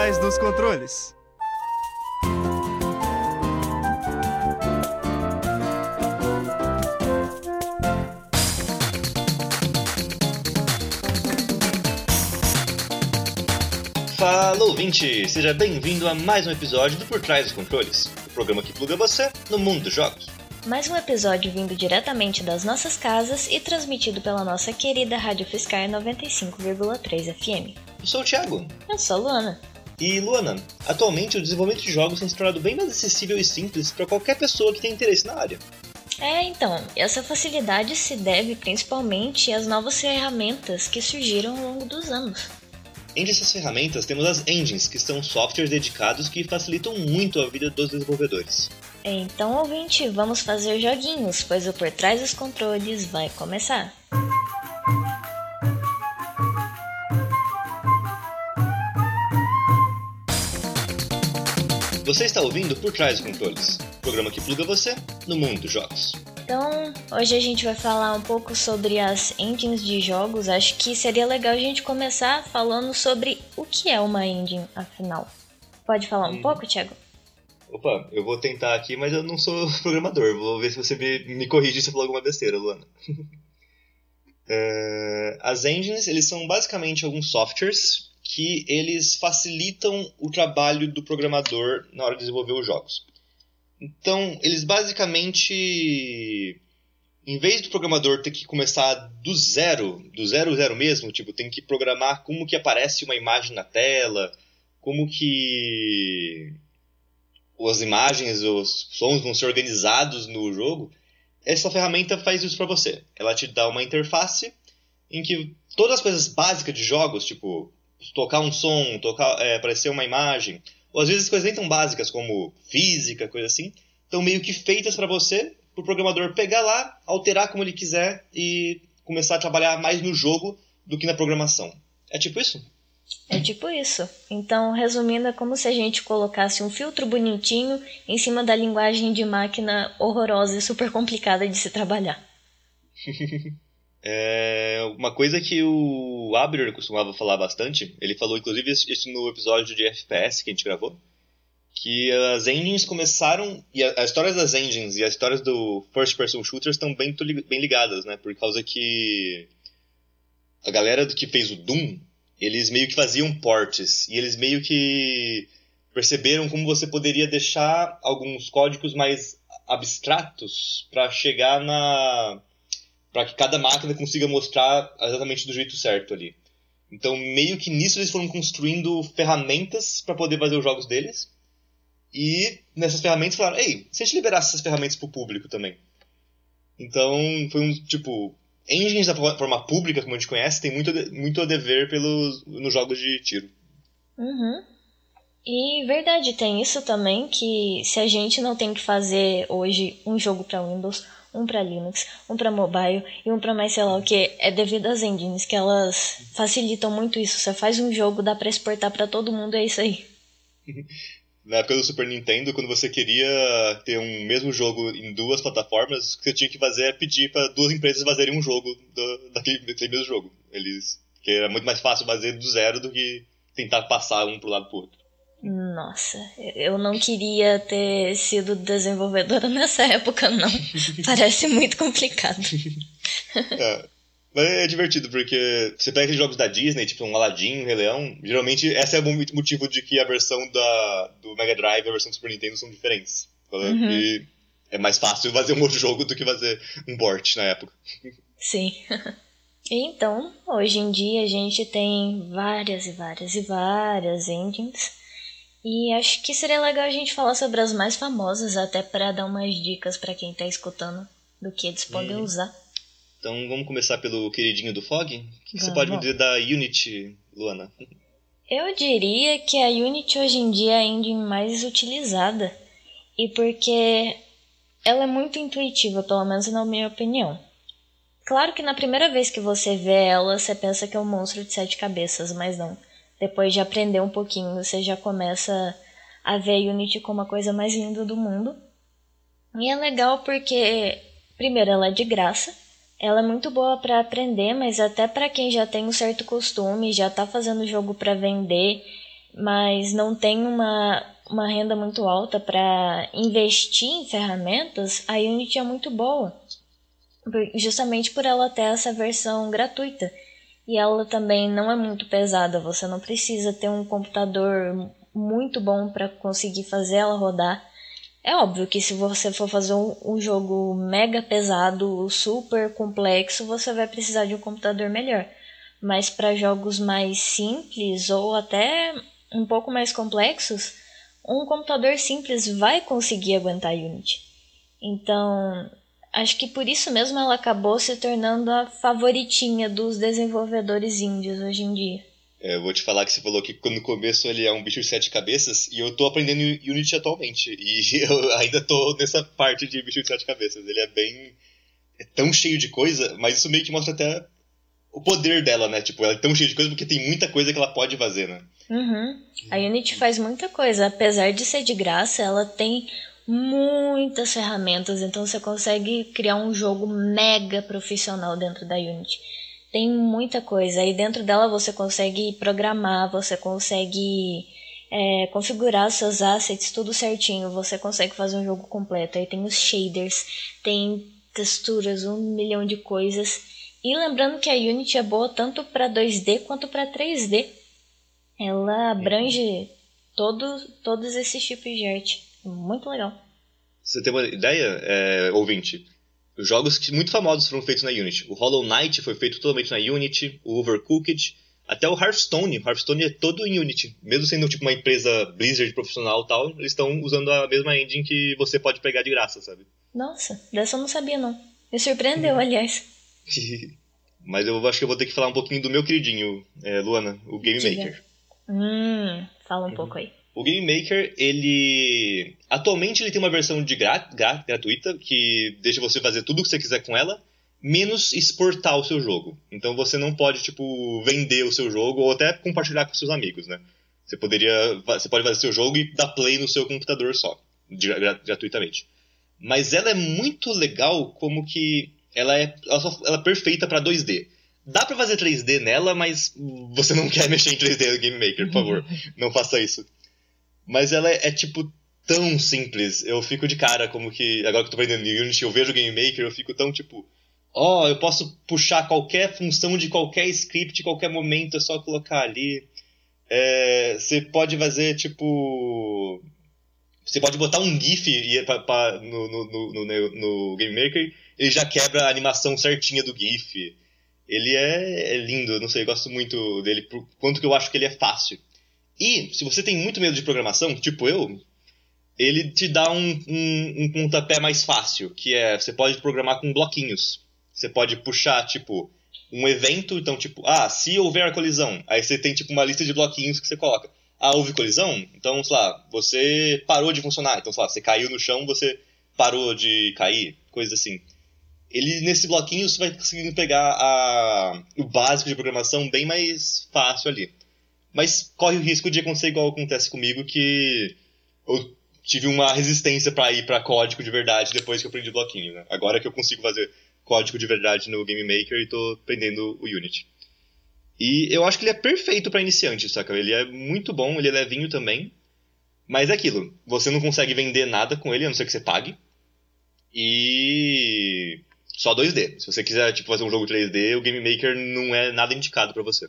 trás dos controles. Fala ouvinte, seja bem-vindo a mais um episódio do Por Trás dos Controles, o programa que pluga você no mundo dos jogos. Mais um episódio vindo diretamente das nossas casas e transmitido pela nossa querida Rádio Fiscar 95,3 FM. Eu sou o Thiago. Eu sou a Luana. E Luana, atualmente o desenvolvimento de jogos tem se tornado bem mais acessível e simples para qualquer pessoa que tenha interesse na área. É, então, essa facilidade se deve principalmente às novas ferramentas que surgiram ao longo dos anos. Entre essas ferramentas temos as engines, que são softwares dedicados que facilitam muito a vida dos desenvolvedores. Então, ouvinte, vamos fazer joguinhos, pois o Por Trás dos Controles vai começar. Você está ouvindo Por Trás dos Controles, programa que pluga você no mundo dos jogos. Então, hoje a gente vai falar um pouco sobre as engines de jogos. Acho que seria legal a gente começar falando sobre o que é uma engine, afinal. Pode falar um Hum. pouco, Thiago? Opa, eu vou tentar aqui, mas eu não sou programador. Vou ver se você me, me corrige se eu falar alguma besteira, Luana. É, as engines, eles são basicamente alguns softwares que eles facilitam o trabalho do programador na hora de desenvolver os jogos. Então, eles basicamente, em vez do programador ter que começar do zero, do zero zero mesmo, tipo, tem que programar como que aparece uma imagem na tela, como que as imagens, os sons vão ser organizados no jogo, essa ferramenta faz isso para você. Ela te dá uma interface em que todas as coisas básicas de jogos, tipo tocar um som, tocar, é, aparecer uma imagem, ou às vezes coisas nem tão básicas como física, coisa assim, estão meio que feitas para você, para o programador pegar lá, alterar como ele quiser e começar a trabalhar mais no jogo do que na programação. É tipo isso? É tipo isso. Então, resumindo, é como se a gente colocasse um filtro bonitinho em cima da linguagem de máquina horrorosa e super complicada de se trabalhar. É uma coisa que o Abner costumava falar bastante, ele falou inclusive isso no episódio de FPS que a gente gravou, que as engines começaram, e a, a história das engines e as histórias do first person shooters estão bem, bem ligadas, né? Por causa que a galera que fez o Doom, eles meio que faziam ports, e eles meio que perceberam como você poderia deixar alguns códigos mais abstratos para chegar na para que cada máquina consiga mostrar exatamente do jeito certo ali. Então, meio que nisso eles foram construindo ferramentas para poder fazer os jogos deles. E nessas ferramentas falaram: "Ei, se a gente liberasse essas ferramentas para o público também?" Então, foi um tipo engines da forma pública, como a gente conhece, tem muito muito a dever pelos nos jogos de tiro. Uhum. E verdade, tem isso também que se a gente não tem que fazer hoje um jogo para Windows, um para Linux, um para mobile e um para mais sei lá o que, é devido às engines que elas facilitam muito isso. Você faz um jogo, dá para exportar para todo mundo, é isso aí. Na época do Super Nintendo, quando você queria ter um mesmo jogo em duas plataformas, o que você tinha que fazer é pedir para duas empresas fazerem um jogo do- daquele, daquele mesmo jogo. Eles, que era muito mais fácil fazer do zero do que tentar passar um pro lado pro outro. Nossa, eu não queria ter sido desenvolvedora nessa época, não. Parece muito complicado. É, mas é divertido, porque você pega aqueles jogos da Disney, tipo um Aladdin, um Rei Leão, geralmente esse é o mo- motivo de que a versão da, do Mega Drive e a versão do Super Nintendo são diferentes. Uhum. E é mais fácil fazer um outro jogo do que fazer um port na época. Sim. Então, hoje em dia a gente tem várias e várias e várias engines. E acho que seria legal a gente falar sobre as mais famosas, até para dar umas dicas para quem tá escutando do que eles podem Uhum. usar. Então vamos começar pelo queridinho do Fog? O que, que você pode me dizer da Unity, Luana? Eu diria que a Unity hoje em dia é a engine mais utilizada. E porque ela é muito intuitiva, pelo menos na minha opinião. Claro que na primeira vez que você vê ela, você pensa que é um monstro de sete cabeças, mas não. Depois de aprender um pouquinho, você já começa a ver Unity como a coisa mais linda do mundo. E é legal porque, primeiro, ela é de graça. Ela é muito boa para aprender, mas até para quem já tem um certo costume, já tá fazendo jogo para vender, mas não tem uma, uma renda muito alta para investir em ferramentas, a Unity é muito boa. Justamente por ela ter essa versão gratuita. E ela também não é muito pesada, você não precisa ter um computador muito bom para conseguir fazer ela rodar. É óbvio que se você for fazer um, um, jogo mega pesado, super complexo, você vai precisar de um computador melhor. Mas para jogos mais simples ou até um pouco mais complexos, um computador simples vai conseguir aguentar Unity. Então, acho que por isso mesmo ela acabou se tornando a favoritinha dos desenvolvedores índios hoje em dia. É, eu vou te falar que você falou que no começo ele é um bicho de sete cabeças, e eu tô aprendendo Unity atualmente. E eu ainda tô nessa parte de bicho de sete cabeças. Ele é bem. É tão cheio de coisa, mas isso meio que mostra até o poder dela, né? Tipo, ela é tão cheia de coisa porque tem muita coisa que ela pode fazer, né? Uhum. A Unity faz muita coisa. Apesar de ser de graça, ela tem muitas ferramentas, então você consegue criar um jogo mega profissional dentro da Unity. Tem muita coisa. Aí dentro dela você consegue programar, você consegue é, configurar seus assets tudo certinho, você consegue fazer um jogo completo. Aí tem os shaders, tem texturas, um milhão de coisas. E lembrando que a Unity é boa tanto para 2D quanto para 3D. Ela abrange todo, todos esses tipos de arte. Muito legal. Você tem uma ideia, é, ouvinte? Os jogos que muito famosos foram feitos na Unity. O Hollow Knight foi feito totalmente na Unity, o Overcooked, até o Hearthstone. O Hearthstone é todo em Unity. Mesmo sendo tipo uma empresa Blizzard profissional e tal, eles estão usando a mesma engine que você pode pegar de graça, sabe? Nossa, dessa eu não sabia não. Me surpreendeu, aliás. Mas eu acho que eu vou ter que falar um pouquinho do meu queridinho, é, Luana, o Game Diga. Maker. Hum, fala um uhum. pouco aí. O Game Maker, ele. Atualmente ele tem uma versão de gra... Gra... gratuita que deixa você fazer tudo o que você quiser com ela, menos exportar o seu jogo. Então você não pode, tipo, vender o seu jogo ou até compartilhar com seus amigos, né? Você poderia. Você pode fazer seu jogo e dar play no seu computador só, gratuitamente. Mas ela é muito legal como que ela é, ela, só, ela é perfeita para 2D. Dá pra fazer 3D nela, mas você não quer mexer em 3D no Game Maker, por favor. não faça isso. Mas ela é, é, tipo tão simples. Eu fico de cara como que. Agora que eu tô aprendendo Unity, eu vejo o Game Maker, eu fico tão tipo. Ó, oh, eu posso puxar qualquer função de qualquer script, qualquer momento, é só colocar ali. É, você pode fazer tipo. Você pode botar um GIF pra, no, no, no, no, Game Maker, ele já quebra a animação certinha do GIF. Ele é, é lindo, não sei, eu gosto muito dele, por quanto que eu acho que ele é fácil. E, se você tem muito medo de programação, tipo eu, ele te dá um, um, um pontapé mais fácil, que é, você pode programar com bloquinhos. Você pode puxar, tipo, um evento, então, tipo, ah, se houver a colisão, aí você tem, tipo, uma lista de bloquinhos que você coloca. Ah, houve colisão? Então, sei lá, você parou de funcionar. Então, sei lá, você caiu no chão, você parou de cair, coisa assim. Ele, nesse bloquinho, você vai conseguindo pegar a, o básico de programação bem mais fácil ali. Mas corre o risco de acontecer igual acontece comigo, que eu tive uma resistência para ir para código de verdade depois que eu aprendi bloquinho, né? Agora que eu consigo fazer código de verdade no Game Maker e tô aprendendo o Unity. E eu acho que ele é perfeito para iniciante, saca? Ele é muito bom, ele é levinho também. Mas é aquilo, você não consegue vender nada com ele, a não ser que você pague. E só 2D. Se você quiser tipo, fazer um jogo 3D, o Game Maker não é nada indicado para você.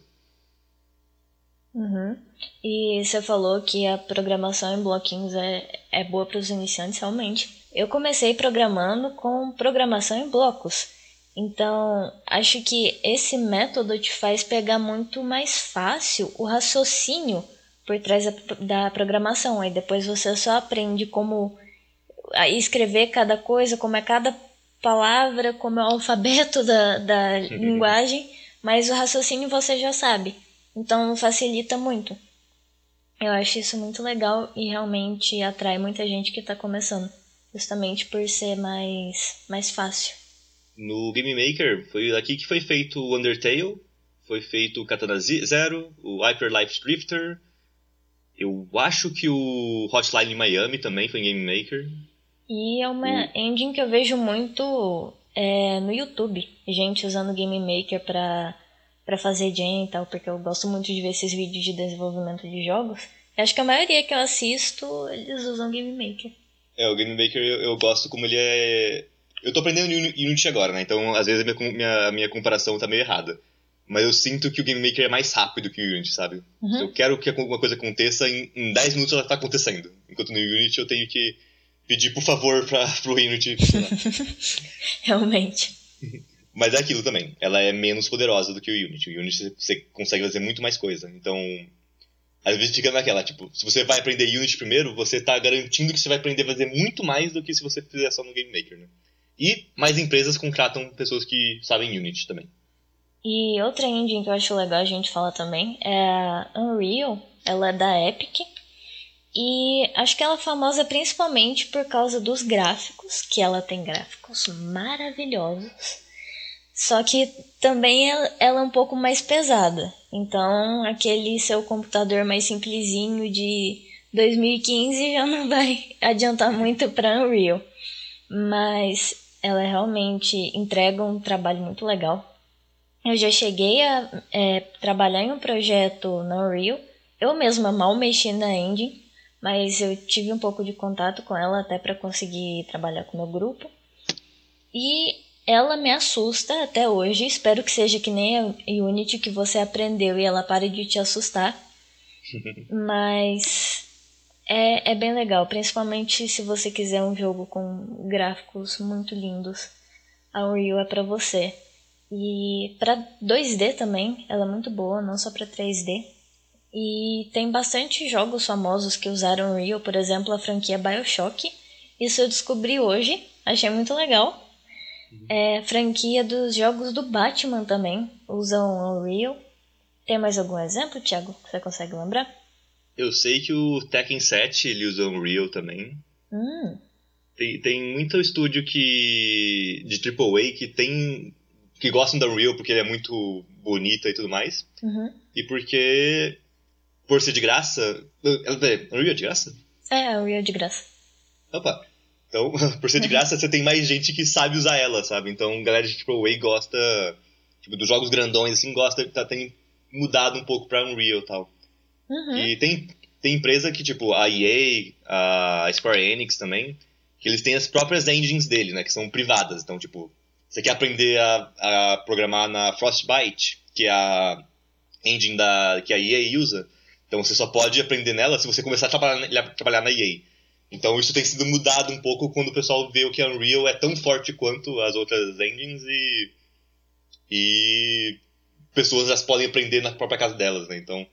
Uhum. E você falou que a programação em bloquinhos é, é boa para os iniciantes, realmente. Eu comecei programando com programação em blocos. Então, acho que esse método te faz pegar muito mais fácil o raciocínio por trás da programação. Aí depois você só aprende como escrever cada coisa, como é cada palavra, como é o alfabeto da, da linguagem, mas o raciocínio você já sabe. Então facilita muito. Eu acho isso muito legal e realmente atrai muita gente que está começando, justamente por ser mais, mais fácil. No Game Maker foi aqui que foi feito o Undertale, foi feito o Katana Zero, o Hyper Life Drifter. Eu acho que o Hotline Miami também foi em Game Maker. E é uma o... engine que eu vejo muito é, no YouTube, gente usando Game Maker para para fazer gen e tal, porque eu gosto muito de ver esses vídeos de desenvolvimento de jogos. Eu acho que a maioria que eu assisto, eles usam Game Maker. É, o Game Maker eu, eu gosto como ele é. Eu tô aprendendo Unity agora, né? Então, às vezes, a minha, minha, minha comparação tá meio errada. Mas eu sinto que o Game Maker é mais rápido que o Unity, sabe? Uhum. Se eu quero que alguma coisa aconteça, em, em 10 minutos ela tá acontecendo. Enquanto no Unity eu tenho que pedir por favor pra, pro Unity Realmente. Mas é aquilo também. Ela é menos poderosa do que o Unity. O Unity você consegue fazer muito mais coisa. Então, às vezes fica naquela, tipo, se você vai aprender Unity primeiro, você está garantindo que você vai aprender a fazer muito mais do que se você fizer só no Game Maker, né? E mais empresas contratam pessoas que sabem Unity também. E outra engine que eu acho legal a gente falar também é a Unreal. Ela é da Epic. E acho que ela é famosa principalmente por causa dos gráficos, que ela tem gráficos maravilhosos. Só que também ela, ela é um pouco mais pesada. Então, aquele seu computador mais simplesinho de 2015 já não vai adiantar muito para Unreal. Mas ela realmente entrega um trabalho muito legal. Eu já cheguei a é, trabalhar em um projeto na Unreal. Eu mesma mal mexi na engine, mas eu tive um pouco de contato com ela até para conseguir trabalhar com o meu grupo. E ela me assusta até hoje. Espero que seja que nem a Unity que você aprendeu e ela pare de te assustar. Mas é, é bem legal, principalmente se você quiser um jogo com gráficos muito lindos. A Unreal é para você. E para 2D também, ela é muito boa, não só para 3D. E tem bastante jogos famosos que usaram Unreal, por exemplo, a franquia BioShock. Isso eu descobri hoje, achei muito legal. É, franquia dos jogos do Batman também usam Unreal. Tem mais algum exemplo, Thiago, que você consegue lembrar? Eu sei que o Tekken 7 ele usa Unreal também. Hum. Tem, tem muito estúdio que de AAA que tem que gostam da Unreal porque ele é muito bonita e tudo mais. Uhum. E porque por ser de graça, Unreal é de graça? É, Unreal é de graça. Opa. Então, por ser de graça, você tem mais gente que sabe usar ela, sabe? Então, galera de AAA gosta, tipo, dos jogos grandões, assim, gosta, tá, tem mudado um pouco pra Unreal e tal. Uhum. E tem, tem empresa que, tipo, a EA, a Square Enix também, que eles têm as próprias engines dele, né? Que são privadas. Então, tipo, você quer aprender a, a programar na Frostbite, que é a engine da, que a EA usa, então você só pode aprender nela se você começar a trabalhar, trabalhar na EA. Então isso tem sido mudado um pouco quando o pessoal vê que a Unreal é tão forte quanto as outras engines e e pessoas já podem aprender na própria casa delas, né? Então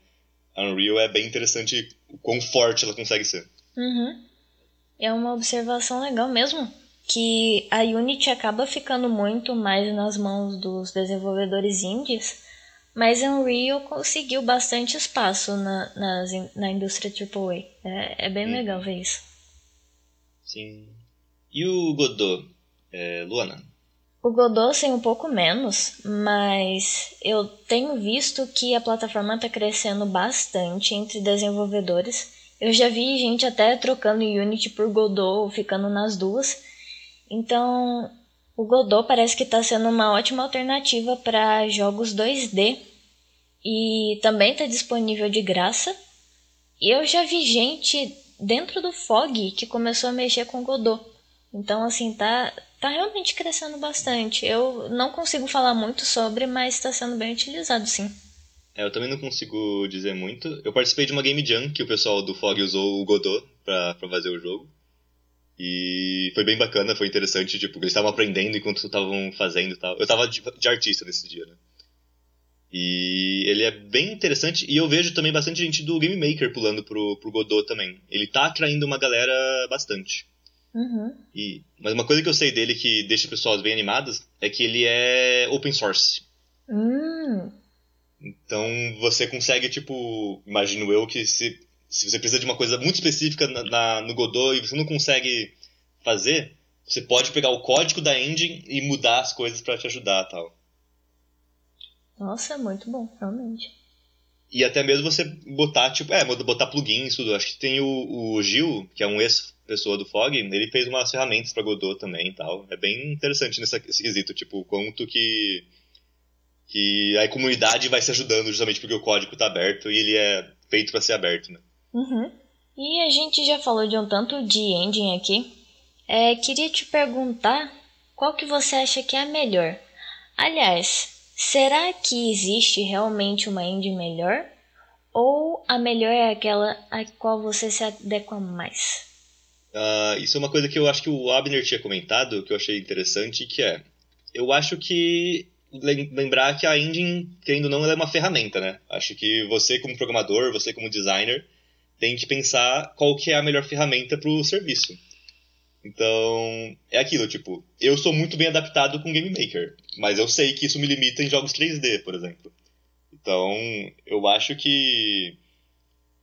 a Unreal é bem interessante o quão forte ela consegue ser. Uhum. É uma observação legal mesmo que a Unity acaba ficando muito mais nas mãos dos desenvolvedores indies, mas a Unreal conseguiu bastante espaço na, nas, na indústria AAA. É, é bem uhum. legal ver isso. Sim. E o Godot, é, Luana? O Godot sei um pouco menos, mas eu tenho visto que a plataforma está crescendo bastante entre desenvolvedores. Eu já vi gente até trocando Unity por Godot, ficando nas duas. Então, o Godot parece que está sendo uma ótima alternativa para jogos 2D e também está disponível de graça. E eu já vi gente dentro do Fog que começou a mexer com Godot. Então, assim, tá, tá realmente crescendo bastante. Eu não consigo falar muito sobre, mas está sendo bem utilizado, sim. É, eu também não consigo dizer muito. Eu participei de uma Game Jam que o pessoal do Fog usou o Godot pra fazer o jogo. E foi bem bacana, foi interessante, tipo, eles estavam aprendendo enquanto estavam fazendo e tal. Eu tava de, de artista nesse dia, né? E ele é bem interessante. E eu vejo também bastante gente do Game Maker pulando pro, pro Godot também. Ele tá atraindo uma galera bastante. Uhum. E, mas uma coisa que eu sei dele que deixa as pessoas bem animadas é que ele é open source. Hum. Então você consegue, tipo, imagino eu que se, se você precisa de uma coisa muito específica na, na, no Godot e você não consegue fazer, você pode pegar o código da engine e mudar as coisas para te ajudar tal. Nossa, é muito bom, realmente. E até mesmo você botar, tipo, é, botar plugins, tudo. Acho que tem o, o Gil, que é um ex-pessoa do Fog, ele fez umas ferramentas para Godot também e tal. É bem interessante nesse, nesse quesito, tipo, quanto que Que a comunidade vai se ajudando justamente porque o código está aberto e ele é feito para ser aberto, né? Uhum. E a gente já falou de um tanto de engine aqui. É, queria te perguntar qual que você acha que é a melhor. Aliás, será que existe realmente uma engine melhor? Ou a melhor é aquela a qual você se adequa mais? Uh, isso é uma coisa que eu acho que o Abner tinha comentado, que eu achei interessante, que é... Eu acho que lembrar que a engine, querendo ou não, ela é uma ferramenta, né? Acho que você como programador, você como designer, tem que pensar qual que é a melhor ferramenta para o serviço. Então, é aquilo, tipo, eu sou muito bem adaptado com Game Maker, mas eu sei que isso me limita em jogos 3D, por exemplo. Então, eu acho que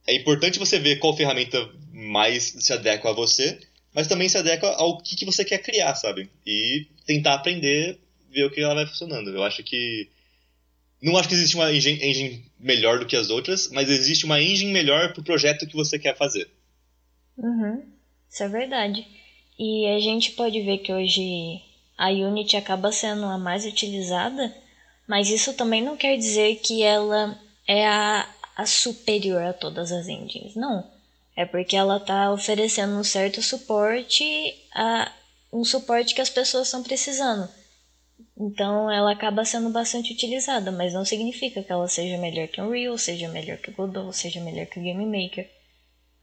é importante você ver qual ferramenta mais se adequa a você, mas também se adequa ao que, que você quer criar, sabe? E tentar aprender, ver o que ela vai funcionando. Eu acho que. Não acho que existe uma engine, engine melhor do que as outras, mas existe uma engine melhor pro projeto que você quer fazer. Uhum, isso é verdade. E a gente pode ver que hoje a Unity acaba sendo a mais utilizada, mas isso também não quer dizer que ela é a, a superior a todas as engines. Não. É porque ela está oferecendo um certo suporte a um suporte que as pessoas estão precisando. Então ela acaba sendo bastante utilizada, mas não significa que ela seja melhor que o Unreal, seja melhor que o Godot, seja melhor que o Game Maker.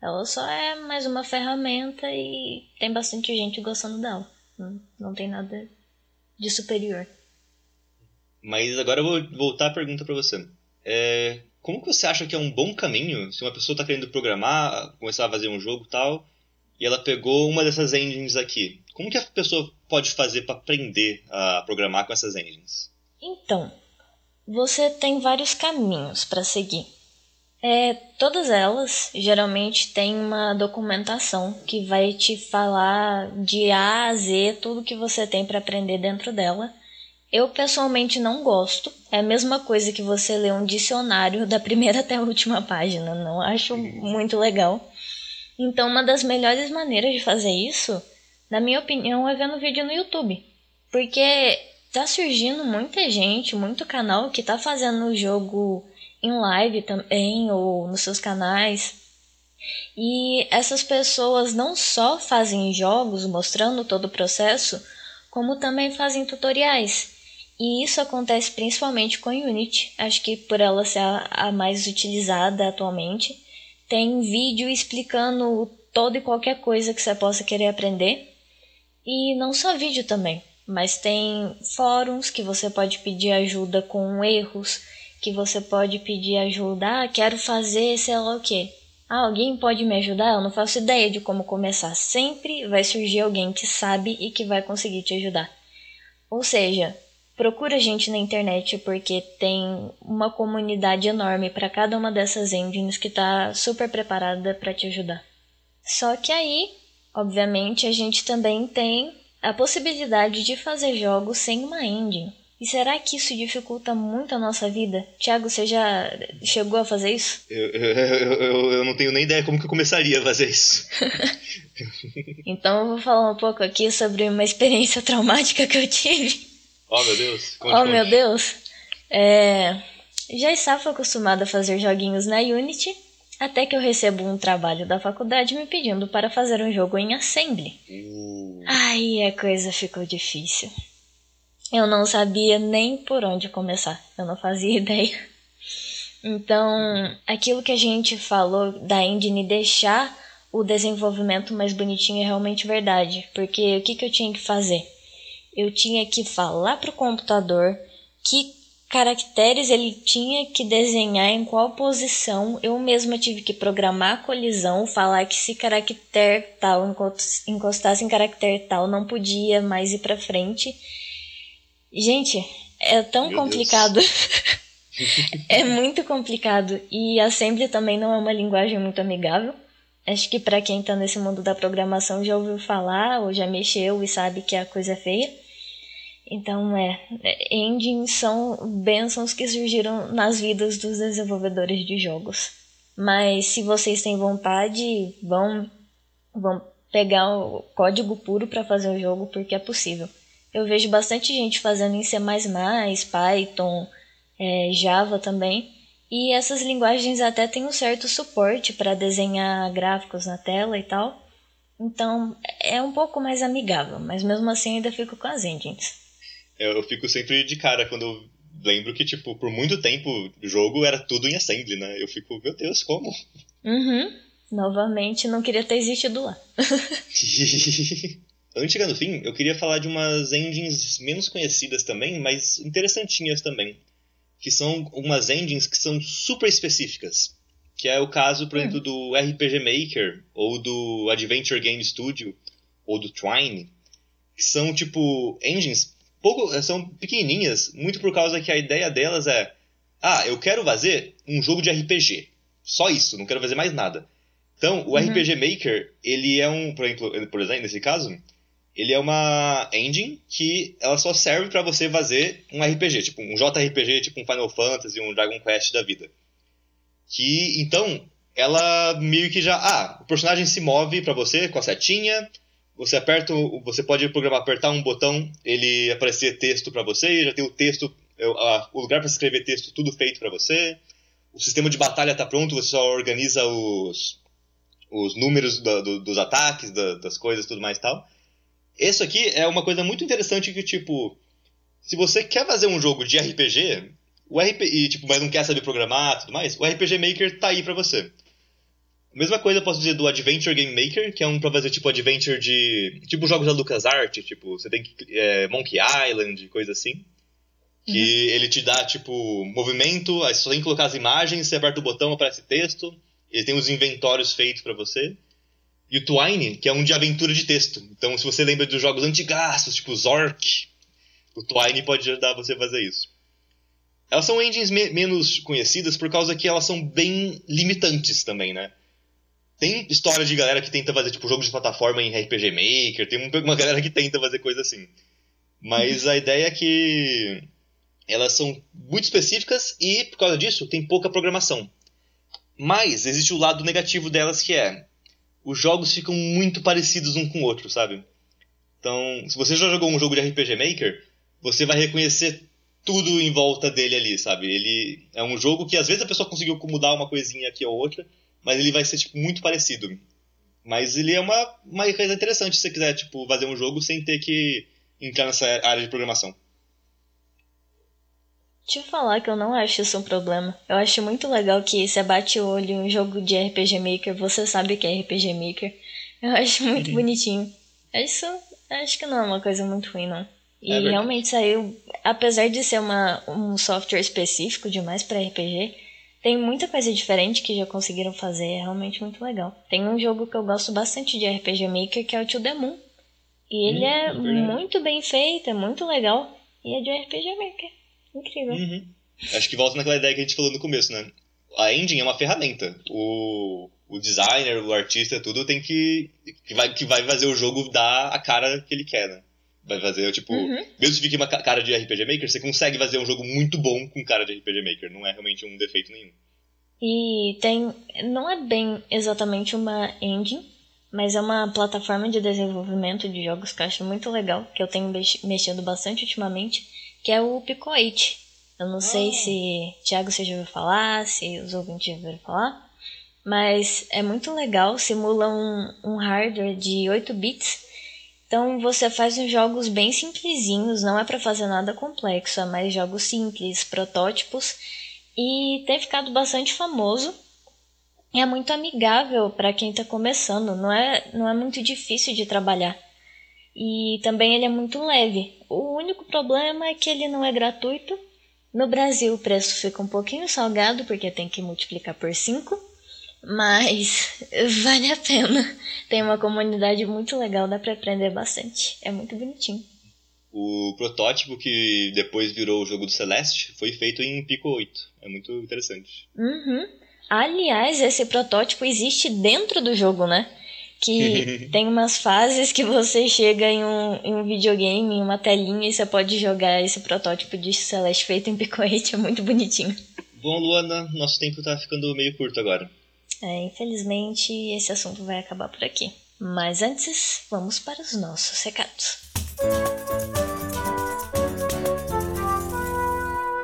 Ela só é mais uma ferramenta e tem bastante gente gostando dela. Não, não tem nada de superior. Mas agora eu vou voltar a pergunta para você. É, como que você acha que é um bom caminho se uma pessoa está querendo programar, começar a fazer um jogo tal, e ela pegou uma dessas engines aqui? Como que a pessoa pode fazer para aprender a programar com essas engines? Então, você tem vários caminhos para seguir. É, todas elas geralmente têm uma documentação que vai te falar de A a Z tudo que você tem para aprender dentro dela. Eu pessoalmente não gosto. É a mesma coisa que você ler um dicionário da primeira até a última página. Não acho muito legal. Então, uma das melhores maneiras de fazer isso, na minha opinião, é vendo vídeo no YouTube. Porque tá surgindo muita gente, muito canal que tá fazendo o jogo em live também ou nos seus canais. E essas pessoas não só fazem jogos mostrando todo o processo, como também fazem tutoriais. E isso acontece principalmente com Unity, acho que por ela ser a, a mais utilizada atualmente. Tem vídeo explicando toda e qualquer coisa que você possa querer aprender. E não só vídeo também, mas tem fóruns que você pode pedir ajuda com erros que você pode pedir ajuda. Ah, quero fazer sei lá o que. Ah, alguém pode me ajudar? Eu não faço ideia de como começar. Sempre vai surgir alguém que sabe e que vai conseguir te ajudar. Ou seja, procura gente na internet porque tem uma comunidade enorme para cada uma dessas engines que está super preparada para te ajudar. Só que aí, obviamente, a gente também tem a possibilidade de fazer jogos sem uma engine. E será que isso dificulta muito a nossa vida? Tiago, você já chegou a fazer isso? Eu, eu, eu, eu não tenho nem ideia como que eu começaria a fazer isso. então eu vou falar um pouco aqui sobre uma experiência traumática que eu tive. Oh meu Deus! Conte, oh conte. meu Deus! É, já estava acostumada a fazer joguinhos na Unity, até que eu recebo um trabalho da faculdade me pedindo para fazer um jogo em Assembly. Uh. Aí a coisa ficou difícil. Eu não sabia nem por onde começar, eu não fazia ideia. Então, aquilo que a gente falou da engine deixar o desenvolvimento mais bonitinho é realmente verdade, porque o que, que eu tinha que fazer? Eu tinha que falar para o computador que caracteres ele tinha que desenhar em qual posição. Eu mesma tive que programar a colisão, falar que se caractere tal encostasse em caractere tal não podia mais ir para frente. Gente, é tão Meu complicado. é muito complicado. E Assembly também não é uma linguagem muito amigável. Acho que para quem está nesse mundo da programação já ouviu falar ou já mexeu e sabe que a coisa é feia. Então, é, engines são bênçãos que surgiram nas vidas dos desenvolvedores de jogos. Mas se vocês têm vontade, vão, vão pegar o código puro para fazer o jogo, porque é possível. Eu vejo bastante gente fazendo em C++, Python, é, Java também. E essas linguagens até têm um certo suporte para desenhar gráficos na tela e tal. Então é um pouco mais amigável, mas mesmo assim ainda fico com as engines. Eu fico sempre de cara quando eu lembro que, tipo, por muito tempo o jogo era tudo em assembly, né? Eu fico, meu Deus, como? Uhum. Novamente, não queria ter existido lá. Antes de chegar no fim, eu queria falar de umas engines menos conhecidas também, mas interessantinhas também. Que são umas engines que são super específicas. Que é o caso, por hum. exemplo, do RPG Maker, ou do Adventure Game Studio, ou do Twine. Que são, tipo, engines pouco, são pequenininhas, muito por causa que a ideia delas é: ah, eu quero fazer um jogo de RPG. Só isso, não quero fazer mais nada. Então, o uhum. RPG Maker, ele é um, por exemplo, por exemplo, nesse caso, ele é uma engine que ela só serve para você fazer um RPG, tipo um JRPG, tipo um Final Fantasy, um Dragon Quest da vida. Que então ela meio que já, ah, o personagem se move para você com a setinha, você aperta, você pode programar apertar um botão, ele aparecer texto para você, já tem o texto, o lugar para escrever texto tudo feito para você. O sistema de batalha está pronto, você só organiza os, os números do, dos ataques, da, das coisas, tudo mais e tal. Isso aqui é uma coisa muito interessante que, tipo, se você quer fazer um jogo de RPG, o RP, e, tipo, mas não quer saber programar tudo mais, o RPG Maker tá aí para você. Mesma coisa eu posso dizer do Adventure Game Maker, que é um pra fazer tipo adventure de. Tipo jogos da LucasArts, tipo, você tem que. É, Monkey Island, coisa assim. Que uhum. ele te dá, tipo, movimento, aí você só tem que colocar as imagens, você aperta o botão, aparece texto. Ele tem os inventórios feitos para você. E o Twine, que é um de aventura de texto. Então, se você lembra dos jogos antigastos, tipo Zork, o Twine pode ajudar você a fazer isso. Elas são engines me menos conhecidas por causa que elas são bem limitantes também, né? Tem história de galera que tenta fazer, tipo, jogos de plataforma em RPG Maker, tem uma galera que tenta fazer coisa assim. Mas a ideia é que elas são muito específicas e, por causa disso, tem pouca programação. Mas existe o lado negativo delas que é os jogos ficam muito parecidos um com o outro, sabe? Então, se você já jogou um jogo de RPG Maker, você vai reconhecer tudo em volta dele ali, sabe? Ele é um jogo que às vezes a pessoa conseguiu mudar uma coisinha aqui ou outra, mas ele vai ser tipo, muito parecido. Mas ele é uma, uma coisa interessante se você quiser tipo, fazer um jogo sem ter que entrar nessa área de programação. Eu falar que eu não acho isso um problema. Eu acho muito legal que você bate o olho em um jogo de RPG Maker, você sabe que é RPG Maker. Eu acho muito uhum. bonitinho. Isso acho que não é uma coisa muito ruim, não. E é realmente saiu, apesar de ser uma, um software específico demais para RPG, tem muita coisa diferente que já conseguiram fazer, é realmente muito legal. Tem um jogo que eu gosto bastante de RPG Maker que é o To The Moon. E ele hum, é, é muito bem feito, é muito legal. E é de RPG Maker. Incrível. Uhum. Acho que volta naquela ideia que a gente falou no começo, né? A engine é uma ferramenta. O, o designer, o artista, tudo tem que. que vai, que vai fazer o jogo dar a cara que ele quer, né? Vai fazer, tipo, uhum. mesmo se fique uma cara de RPG Maker, você consegue fazer um jogo muito bom com cara de RPG Maker. Não é realmente um defeito nenhum. E tem. Não é bem exatamente uma engine, mas é uma plataforma de desenvolvimento de jogos que eu acho muito legal, que eu tenho mexido bastante ultimamente, que é o Pico 8. Eu não sei ah. se Thiago você já ouviu falar, se os ouvintes já ouviram falar, mas é muito legal, simula um, um hardware de 8 bits então você faz uns jogos bem simplesinhos, não é para fazer nada complexo, é mais jogos simples, protótipos e tem ficado bastante famoso. E é muito amigável para quem está começando, não é, não é muito difícil de trabalhar. E também ele é muito leve. O único problema é que ele não é gratuito. No Brasil o preço fica um pouquinho salgado porque tem que multiplicar por 5 mas vale a pena. Tem uma comunidade muito legal, dá pra aprender bastante. É muito bonitinho. O protótipo que depois virou o jogo do Celeste foi feito em Pico 8. É muito interessante. Uhum. Aliás, esse protótipo existe dentro do jogo, né? Que tem umas fases que você chega em um, em um videogame, em uma telinha, e você pode jogar esse protótipo de Celeste feito em Pico 8. É muito bonitinho. Bom, Luana, nosso tempo tá ficando meio curto agora. É, infelizmente, esse assunto vai acabar por aqui. Mas antes, vamos para os nossos recados.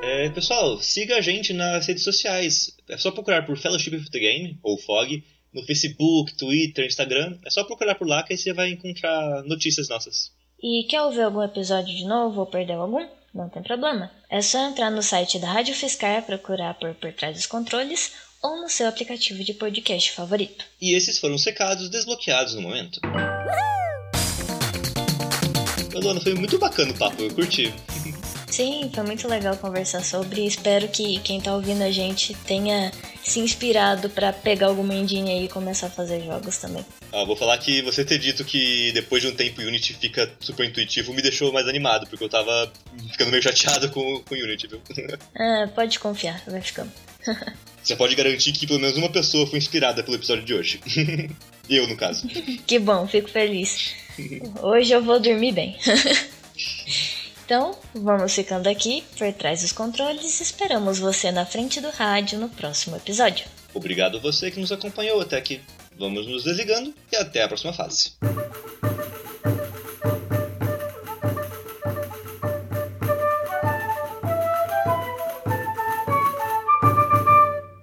É, pessoal, siga a gente nas redes sociais. É só procurar por Fellowship of the Game, ou FOG, no Facebook, Twitter, Instagram. É só procurar por lá que aí você vai encontrar notícias nossas. E quer ouvir algum episódio de novo ou perdeu algum? Não tem problema. É só entrar no site da Rádio Fiscar, procurar por Por Trás dos Controles ou no seu aplicativo de podcast favorito. E esses foram os recados desbloqueados no momento. Luana, foi muito bacana o papo, eu curti. Sim, foi muito legal conversar sobre. Espero que quem tá ouvindo a gente tenha se inspirado para pegar alguma engine aí e começar a fazer jogos também. Ah, vou falar que você ter dito que depois de um tempo o Unity fica super intuitivo me deixou mais animado, porque eu tava ficando meio chateado com o Unity, viu? Ah, pode confiar, vai ficando. Você pode garantir que pelo menos uma pessoa foi inspirada pelo episódio de hoje. eu, no caso. que bom, fico feliz. Hoje eu vou dormir bem. Então, vamos ficando aqui por trás dos controles e esperamos você na frente do rádio no próximo episódio. Obrigado você que nos acompanhou até aqui. Vamos nos desligando e até a próxima fase.